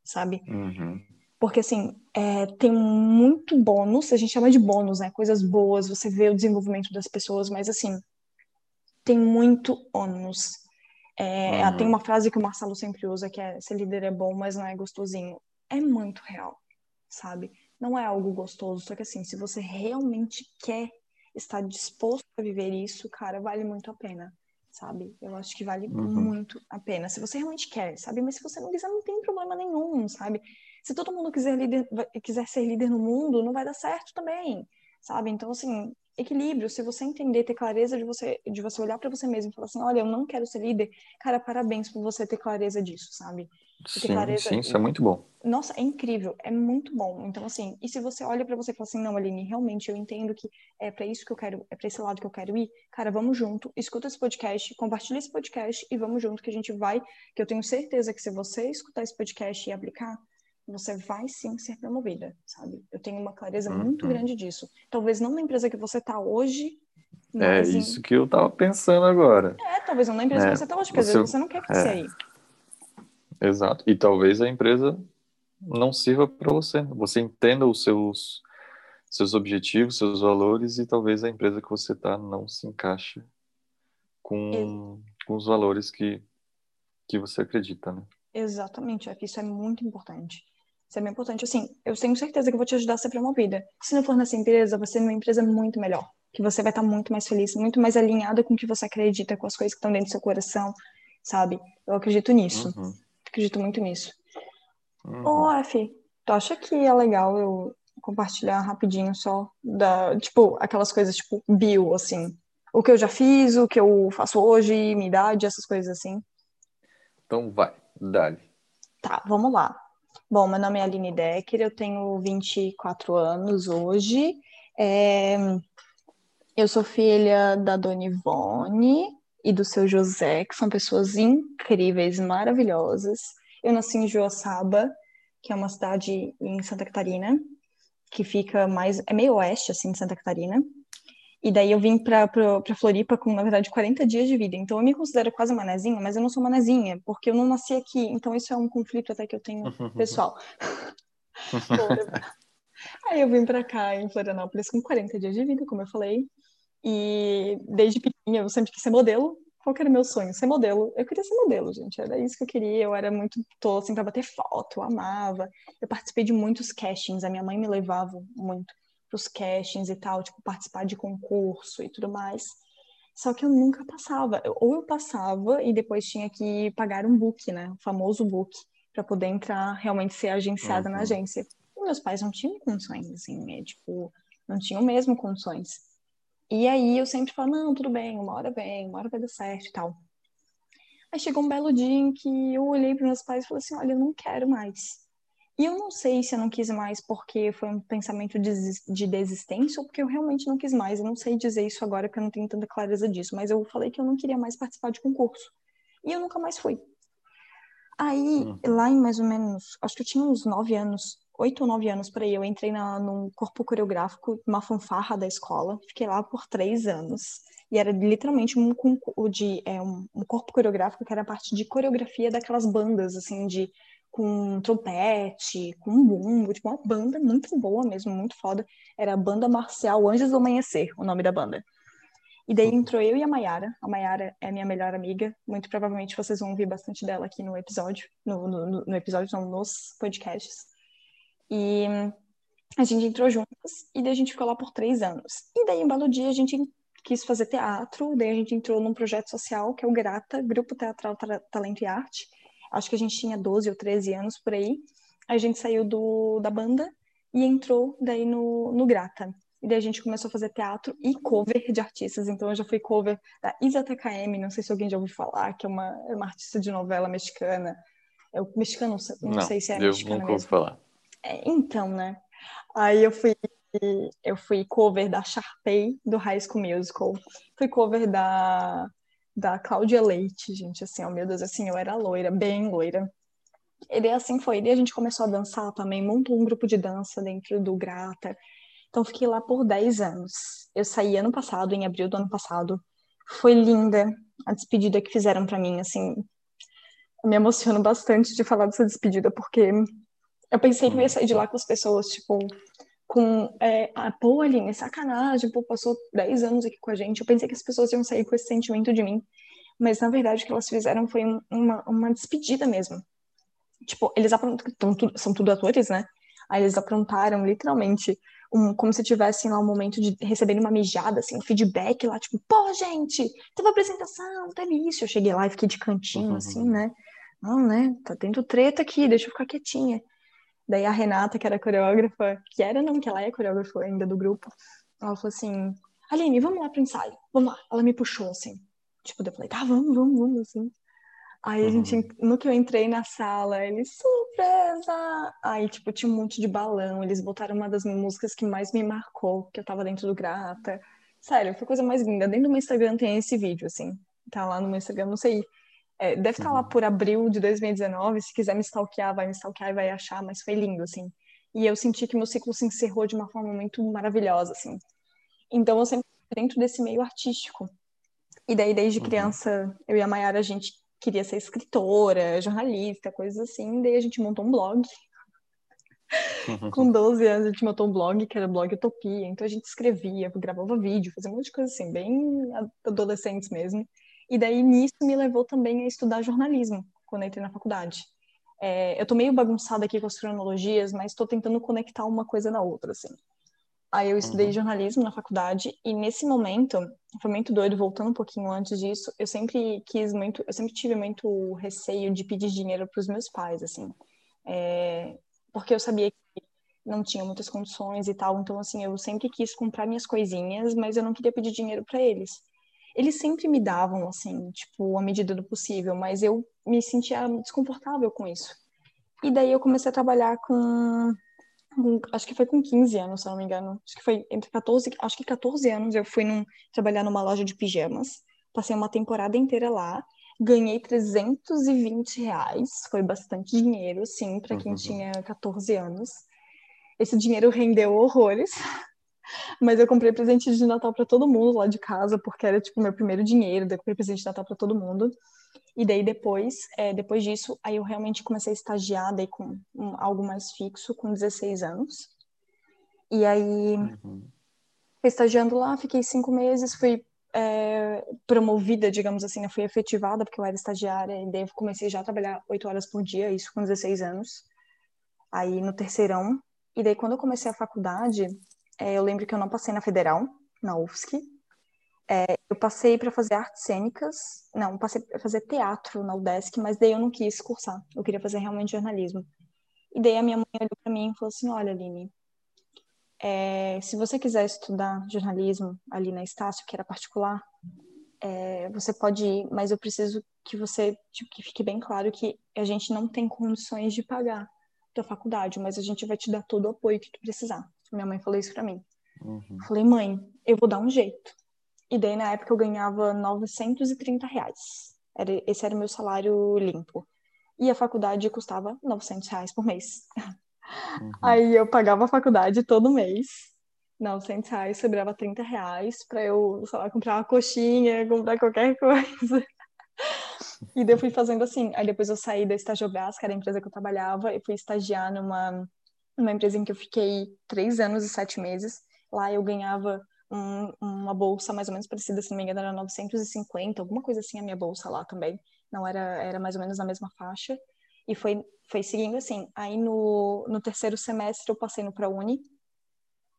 sabe? Uhum. Porque, assim, é, tem muito bônus, a gente chama de bônus, né? Coisas boas, você vê o desenvolvimento das pessoas, mas, assim, tem muito ônus. É, uhum. Tem uma frase que o Marcelo sempre usa, que é, ser líder é bom, mas não é gostosinho. É muito real, sabe? Não é algo gostoso, só que, assim, se você realmente quer estar disposto a viver isso, cara, vale muito a pena sabe? Eu acho que vale uhum. muito a pena. Se você realmente quer, sabe? Mas se você não quiser, não tem problema nenhum, sabe? Se todo mundo quiser, líder, quiser ser líder no mundo, não vai dar certo também, sabe? Então, assim, equilíbrio. Se você entender, ter clareza de você, de você olhar para você mesmo e falar assim, olha, eu não quero ser líder, cara, parabéns por você ter clareza disso, sabe? Sim, clareza... sim, isso é muito bom. Nossa, é incrível, é muito bom. Então, assim, e se você olha para você e fala assim, não, Aline, realmente eu entendo que é para isso que eu quero, é para esse lado que eu quero ir, cara, vamos junto, escuta esse podcast, compartilha esse podcast e vamos junto que a gente vai, que eu tenho certeza que se você escutar esse podcast e aplicar, você vai sim ser promovida, sabe? Eu tenho uma clareza uhum. muito grande disso. Talvez não na empresa que você está hoje. é isso em... que eu estava pensando agora. É, talvez não na empresa é, que você está hoje, porque você... às vezes você não quer crescer é. aí. Exato. E talvez a empresa não sirva para você. Você entenda os seus seus objetivos, seus valores e talvez a empresa que você está não se encaixe com, com os valores que, que você acredita, né? Exatamente, aqui isso é muito importante. Isso é bem importante. Assim, eu tenho certeza que eu vou te ajudar a ser promovida. Se não for nessa empresa, vai ser numa empresa muito melhor. Que você vai estar muito mais feliz, muito mais alinhada com o que você acredita, com as coisas que estão dentro do seu coração, sabe? Eu acredito nisso. Uhum. Acredito muito nisso. Uhum. Ô, F, tu acha que é legal eu compartilhar rapidinho só da, tipo, aquelas coisas tipo bio, assim? O que eu já fiz, o que eu faço hoje, minha idade, essas coisas assim. Então vai, dale. Tá, vamos lá. Bom, meu nome é Aline Decker, eu tenho 24 anos hoje. É... Eu sou filha da Dona Ivone e do seu José, que são pessoas incríveis, maravilhosas. Eu nasci em Joaçaba, que é uma cidade em Santa Catarina, que fica mais. é meio oeste, assim, de Santa Catarina. E daí eu vim pra, Floripa com, na verdade, 40 dias de vida. Então eu me considero quase manezinha, mas eu não sou manezinha, porque eu não nasci aqui. Então isso é um conflito até que eu tenho pessoal. Aí eu vim pra cá em Florianópolis com 40 dias de vida, como eu falei. E desde pequenininha eu sempre quis ser modelo. Qual que era o meu sonho? Ser modelo. Eu queria ser modelo, gente. Era isso que eu queria. Eu era muito tô assim para bater foto, eu amava. Eu participei de muitos castings. A minha mãe me levava muito pros castings e tal, tipo, participar de concurso e tudo mais. Só que eu nunca passava. Ou eu passava e depois tinha que pagar um book, né? O famoso book, para poder entrar, realmente ser agenciada uhum. na agência. E meus pais não tinham condições, assim, é, tipo, não tinham mesmo condições. E aí eu sempre falo, não, tudo bem, uma hora vem, uma hora vai dar certo e tal. Aí chegou um belo dia em que eu olhei para meus pais e falei assim, olha, eu não quero mais. E eu não sei se eu não quis mais porque foi um pensamento de desistência ou porque eu realmente não quis mais. Eu não sei dizer isso agora porque eu não tenho tanta clareza disso, mas eu falei que eu não queria mais participar de concurso. E eu nunca mais fui. Aí, uhum. lá em mais ou menos, acho que eu tinha uns nove anos, oito ou nove anos por aí, eu entrei na, num corpo coreográfico, uma fanfarra da escola, fiquei lá por três anos. E era literalmente um, de, é, um, um corpo coreográfico que era parte de coreografia daquelas bandas, assim, de com trompete, com bumbo, tipo, uma banda muito boa mesmo, muito foda. Era a Banda Marcial Anjos do Amanhecer, o nome da banda. E daí entrou eu e a Mayara. A Mayara é minha melhor amiga. Muito provavelmente vocês vão ouvir bastante dela aqui no episódio, no, no, no episódio, não, nos podcasts. E a gente entrou juntas e daí a gente ficou lá por três anos. E daí, um belo dia, a gente quis fazer teatro, daí a gente entrou num projeto social que é o Grata, Grupo Teatral Talento e Arte. Acho que a gente tinha 12 ou 13 anos por aí. A gente saiu do, da banda e entrou daí no, no Grata. E daí a gente começou a fazer teatro e cover de artistas. Então eu já fui cover da Isa TKM, não sei se alguém já ouviu falar, que é uma, é uma artista de novela mexicana. É mexicano, não, não sei se é eu mexicana nunca ouvi falar. É, então, né? Aí eu fui eu fui cover da Sharpay do High School Musical. Fui cover da da Cláudia Leite, gente, assim, oh meu Deus, assim, eu era loira, bem loira. E daí assim foi, e daí a gente começou a dançar também, montou um grupo de dança dentro do Grata. Então fiquei lá por 10 anos. Eu saí ano passado, em abril do ano passado. Foi linda a despedida que fizeram para mim, assim. Eu me emociono bastante de falar dessa despedida, porque eu pensei que eu ia sair de lá com as pessoas, tipo, com, é, ah, pô, Aline, sacanagem, pô, passou 10 anos aqui com a gente. Eu pensei que as pessoas iam sair com esse sentimento de mim. Mas, na verdade, o que elas fizeram foi uma, uma despedida mesmo. Tipo, eles aprontaram, são tudo atores, né? Aí eles aprontaram, literalmente, um, como se tivessem lá um momento de receber uma mijada, assim, um feedback lá, tipo, pô, gente, teve apresentação, teve isso. Eu cheguei lá e fiquei de cantinho, uhum. assim, né? Não, né? Tá tendo treta aqui, deixa eu ficar quietinha. Daí a Renata, que era coreógrafa, que era não, que ela é coreógrafa ainda do grupo, ela falou assim, Aline, vamos lá pro ensaio, vamos lá. Ela me puxou, assim. Tipo, eu falei, tá, vamos, vamos, vamos, assim. Aí a gente, uhum. no que eu entrei na sala, eles, surpresa! Aí, tipo, tinha um monte de balão, eles botaram uma das músicas que mais me marcou, que eu tava dentro do Grata. Sério, foi a coisa mais linda. Dentro do meu Instagram tem esse vídeo, assim. Tá lá no meu Instagram, não sei. É, deve estar tá lá uhum. por abril de 2019. Se quiser me stalkear, vai me stalkear e vai achar, mas foi lindo, assim. E eu senti que meu ciclo se encerrou de uma forma muito maravilhosa, assim. Então, eu sempre dentro desse meio artístico. E daí, desde uhum. criança, eu e a Mayara, a gente queria ser escritora, jornalista, coisas assim. Daí a gente montou um blog. Com 12 anos a gente montou um blog, que era o blog Utopia. Então a gente escrevia, gravava vídeo, fazia um monte de coisa assim, bem adolescentes mesmo. E daí nisso me levou também a estudar jornalismo, quando entrei na faculdade. É, eu tô meio bagunçada aqui com as cronologias, mas estou tentando conectar uma coisa na outra, assim. Aí eu estudei uhum. jornalismo na faculdade e nesse momento, foi muito doido, voltando um pouquinho antes disso, eu sempre quis muito, eu sempre tive muito receio de pedir dinheiro para os meus pais, assim, é, porque eu sabia que não tinha muitas condições e tal, então assim, eu sempre quis comprar minhas coisinhas, mas eu não queria pedir dinheiro para eles. Eles sempre me davam, assim, tipo, a medida do possível, mas eu me sentia desconfortável com isso. E daí eu comecei a trabalhar com acho que foi com 15 anos, se eu não me engano. Acho que foi entre 14, acho que 14 anos eu fui num, trabalhar numa loja de pijamas. Passei uma temporada inteira lá. Ganhei 320 reais. Foi bastante dinheiro, sim, para quem uhum. tinha 14 anos. Esse dinheiro rendeu horrores. Mas eu comprei presente de Natal para todo mundo lá de casa, porque era tipo meu primeiro dinheiro. Daí eu comprei presente de Natal para todo mundo. E daí depois, é, depois disso, aí eu realmente comecei a estagiar daí com um, algo mais fixo, com 16 anos. E aí, uhum. estagiando lá, fiquei cinco meses, fui é, promovida, digamos assim, eu fui efetivada, porque eu era estagiária, e daí eu comecei já a trabalhar oito horas por dia, isso com 16 anos. Aí no terceirão. E daí quando eu comecei a faculdade, é, eu lembro que eu não passei na Federal, na UFSC, é, eu passei para fazer artes cênicas, não, passei para fazer teatro na UDESC, mas daí eu não quis cursar, eu queria fazer realmente jornalismo. E daí a minha mãe olhou para mim e falou assim: Olha, Aline, é, se você quiser estudar jornalismo ali na Estácio, que era particular, é, você pode ir, mas eu preciso que você tipo, que fique bem claro que a gente não tem condições de pagar a faculdade, mas a gente vai te dar todo o apoio que tu precisar. Minha mãe falou isso para mim. Uhum. Falei, mãe, eu vou dar um jeito. E daí, na época, eu ganhava 930 reais. Era, esse era o meu salário limpo. E a faculdade custava 900 reais por mês. Uhum. Aí eu pagava a faculdade todo mês. 900 reais, sobrava 30 reais pra eu, sei lá, comprar uma coxinha, comprar qualquer coisa. E daí eu fui fazendo assim. Aí depois eu saí da Estagiobras, que era a empresa que eu trabalhava, e fui estagiar numa, numa empresa em que eu fiquei três anos e sete meses. Lá eu ganhava um, uma bolsa mais ou menos parecida, se não me engano, era 950, alguma coisa assim a minha bolsa lá também. Não era, era mais ou menos na mesma faixa. E foi, foi seguindo assim. Aí no, no terceiro semestre eu passei no ProUni.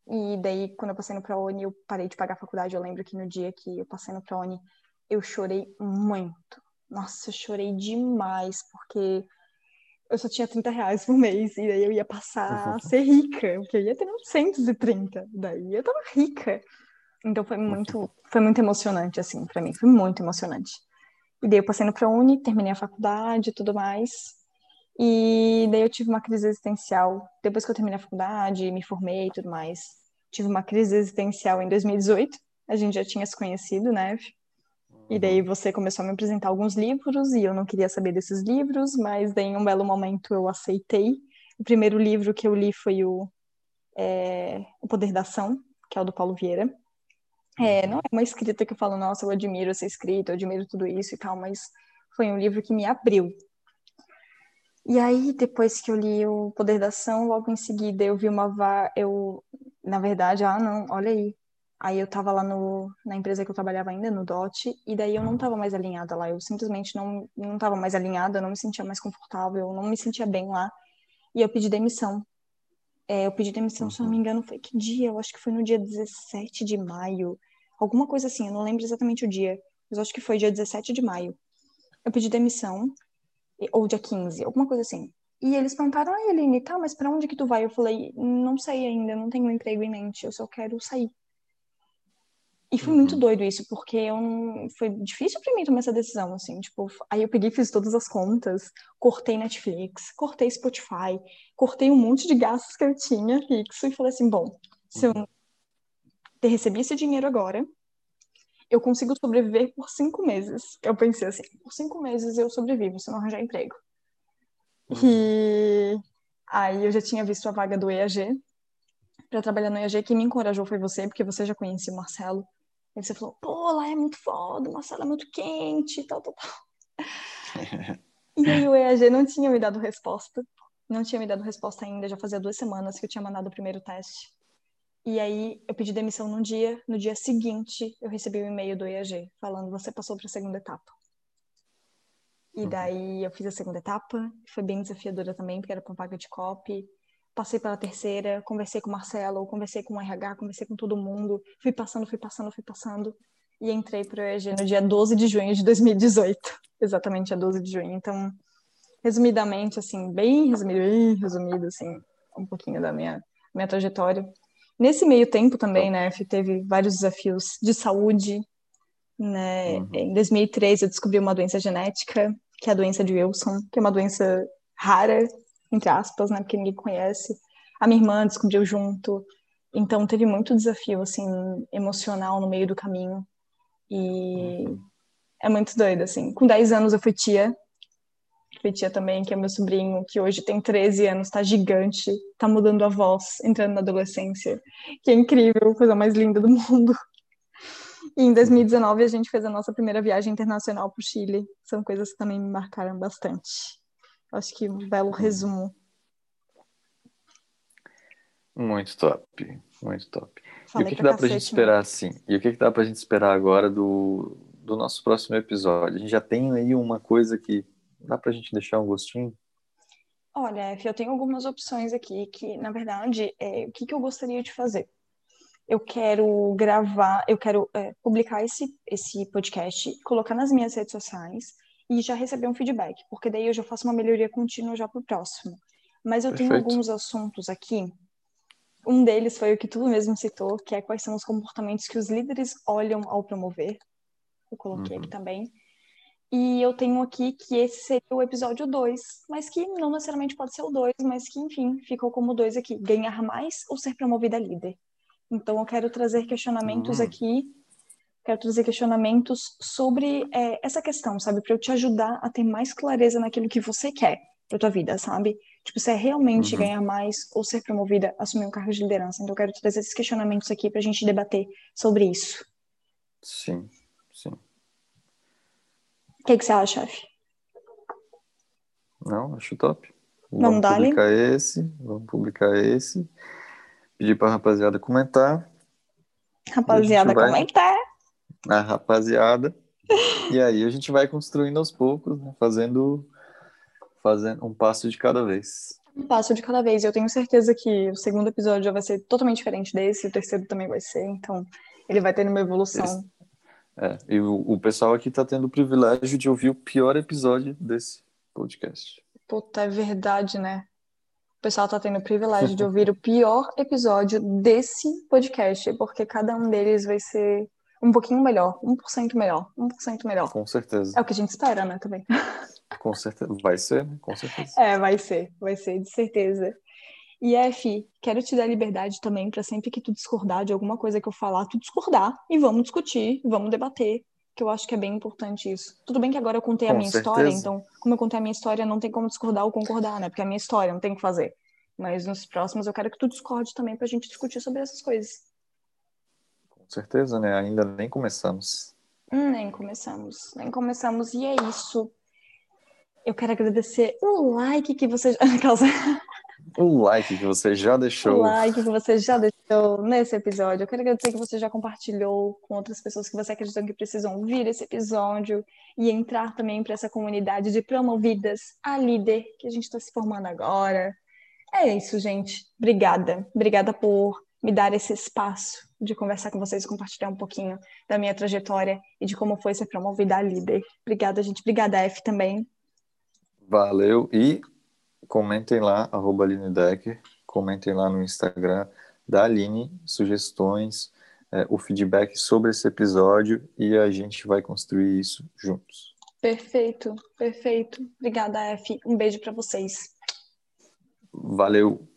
E daí, quando eu passei no ProUni, eu parei de pagar a faculdade. Eu lembro que no dia que eu passei no ProUni, eu chorei muito. Nossa, eu chorei demais, porque eu só tinha 30 reais por mês, e daí eu ia passar a ser rica, porque eu ia ter 930, daí eu tava rica. Então foi muito, foi muito emocionante, assim, para mim, foi muito emocionante. E daí eu passei no ProUni, terminei a faculdade e tudo mais, e daí eu tive uma crise existencial, depois que eu terminei a faculdade, me formei e tudo mais, tive uma crise existencial em 2018, a gente já tinha se conhecido, né, e daí você começou a me apresentar alguns livros e eu não queria saber desses livros, mas daí em um belo momento eu aceitei. O primeiro livro que eu li foi o, é, o Poder da Ação, que é o do Paulo Vieira. É, não é uma escrita que eu falo, nossa, eu admiro essa escrita, eu admiro tudo isso e tal, mas foi um livro que me abriu. E aí, depois que eu li o Poder da Ação, logo em seguida eu vi uma va... eu na verdade, ah, não, olha aí, Aí eu tava lá no, na empresa que eu trabalhava ainda, no DOT, e daí eu não tava mais alinhada lá. Eu simplesmente não, não tava mais alinhada, eu não me sentia mais confortável, eu não me sentia bem lá. E eu pedi demissão. É, eu pedi demissão, uhum. se não me uhum. engano, foi que dia? Eu acho que foi no dia 17 de maio. Alguma coisa assim, eu não lembro exatamente o dia, mas acho que foi dia 17 de maio. Eu pedi demissão, ou dia 15, alguma coisa assim. E eles perguntaram, ah, Eline, tá, mas pra onde que tu vai? Eu falei, não sei ainda, não tenho um emprego em mente, eu só quero sair. E foi muito uhum. doido isso, porque eu não... foi difícil para mim tomar essa decisão, assim, tipo, aí eu peguei fiz todas as contas, cortei Netflix, cortei Spotify, cortei um monte de gastos que eu tinha fixo e falei assim, bom, se eu uhum. recebi esse dinheiro agora, eu consigo sobreviver por cinco meses. Eu pensei assim, por cinco meses eu sobrevivo se não arranjar emprego. Uhum. E aí eu já tinha visto a vaga do EAG, para trabalhar no EAG, quem me encorajou foi você, porque você já conhecia o Marcelo. Aí você falou, pô, lá é muito foda, uma sala muito quente, tal, tal, tal. e aí o EAG não tinha me dado resposta. Não tinha me dado resposta ainda, já fazia duas semanas que eu tinha mandado o primeiro teste. E aí eu pedi demissão num dia, no dia seguinte eu recebi o um e-mail do EAG falando, você passou para a segunda etapa. E uhum. daí eu fiz a segunda etapa, foi bem desafiadora também, porque era para vaga de copy passei pela terceira, conversei com o Marcelo, conversei com o RH, conversei com todo mundo, fui passando, fui passando, fui passando, e entrei para o EG no dia 12 de junho de 2018, exatamente a 12 de junho. Então, resumidamente, assim, bem resumido, bem resumido, assim, um pouquinho da minha, minha trajetória. Nesse meio tempo também, né, teve vários desafios de saúde, né, uhum. em 2003 eu descobri uma doença genética, que é a doença de Wilson, que é uma doença rara, entre aspas, né? Porque ninguém conhece. A minha irmã descobriu junto. Então teve muito desafio, assim, emocional no meio do caminho. E é muito doido, assim. Com 10 anos eu fui tia. Fui tia também, que é meu sobrinho, que hoje tem 13 anos, tá gigante, tá mudando a voz, entrando na adolescência. Que é incrível, coisa mais linda do mundo. E em 2019 a gente fez a nossa primeira viagem internacional para o Chile. São coisas que também me marcaram bastante. Acho que um belo resumo. Muito top, muito top. Falei e o que, que dá pra gente esperar assim? E o que, que dá pra gente esperar agora do, do nosso próximo episódio? A gente já tem aí uma coisa que dá pra gente deixar um gostinho? Olha, eu tenho algumas opções aqui que, na verdade, é, o que, que eu gostaria de fazer? Eu quero gravar, eu quero é, publicar esse, esse podcast, colocar nas minhas redes sociais e já receber um feedback, porque daí eu já faço uma melhoria contínua já para o próximo. Mas eu Perfeito. tenho alguns assuntos aqui. Um deles foi o que tu mesmo citou, que é quais são os comportamentos que os líderes olham ao promover. Eu coloquei uhum. aqui também. E eu tenho aqui que esse seria o episódio 2, mas que não necessariamente pode ser o 2, mas que, enfim, ficou como dois aqui: ganhar mais ou ser promovida líder. Então, eu quero trazer questionamentos uhum. aqui quero trazer questionamentos sobre é, essa questão, sabe? Para eu te ajudar a ter mais clareza naquilo que você quer para tua vida, sabe? Tipo, se é realmente uhum. ganhar mais ou ser promovida, assumir um cargo de liderança. Então, eu quero trazer esses questionamentos aqui para a gente debater sobre isso. Sim, sim. O que, que você acha, chefe? Não, acho top. Vamos, vamos publicar esse, vamos publicar esse. Pedir para a rapaziada comentar. Rapaziada, vai... comentar. A rapaziada. e aí a gente vai construindo aos poucos, né? fazendo fazendo um passo de cada vez. Um passo de cada vez. Eu tenho certeza que o segundo episódio já vai ser totalmente diferente desse, o terceiro também vai ser, então ele vai ter uma evolução. Esse... É, e o, o pessoal aqui está tendo o privilégio de ouvir o pior episódio desse podcast. Puta, é verdade, né? O pessoal está tendo o privilégio de ouvir o pior episódio desse podcast, porque cada um deles vai ser um pouquinho melhor, 1% melhor, 1% melhor. Com certeza. É o que a gente espera, né, também. Com certeza. Vai ser, né? Com certeza. É, vai ser, vai ser, de certeza. E F, quero te dar liberdade também para sempre que tu discordar de alguma coisa que eu falar, tu discordar e vamos discutir, vamos debater, que eu acho que é bem importante isso. Tudo bem que agora eu contei Com a minha certeza. história, então, como eu contei a minha história, não tem como discordar ou concordar, né? Porque é a minha história, não tem o que fazer. Mas nos próximos eu quero que tu discorde também pra gente discutir sobre essas coisas. Certeza, né? Ainda nem começamos. Hum, nem começamos, nem começamos. E é isso. Eu quero agradecer o like que você. o like que você já deixou. O like que você já deixou nesse episódio. Eu quero agradecer que você já compartilhou com outras pessoas que você acredita que precisam ouvir esse episódio e entrar também para essa comunidade de promovidas a líder que a gente está se formando agora. É isso, gente. Obrigada. Obrigada por me dar esse espaço de conversar com vocês compartilhar um pouquinho da minha trajetória e de como foi ser promovida a líder. Obrigada, gente. Obrigada, F, também. Valeu e comentem lá, arroba Aline Decker, comentem lá no Instagram da Aline, sugestões, é, o feedback sobre esse episódio e a gente vai construir isso juntos. Perfeito, perfeito. Obrigada, F. Um beijo para vocês. Valeu.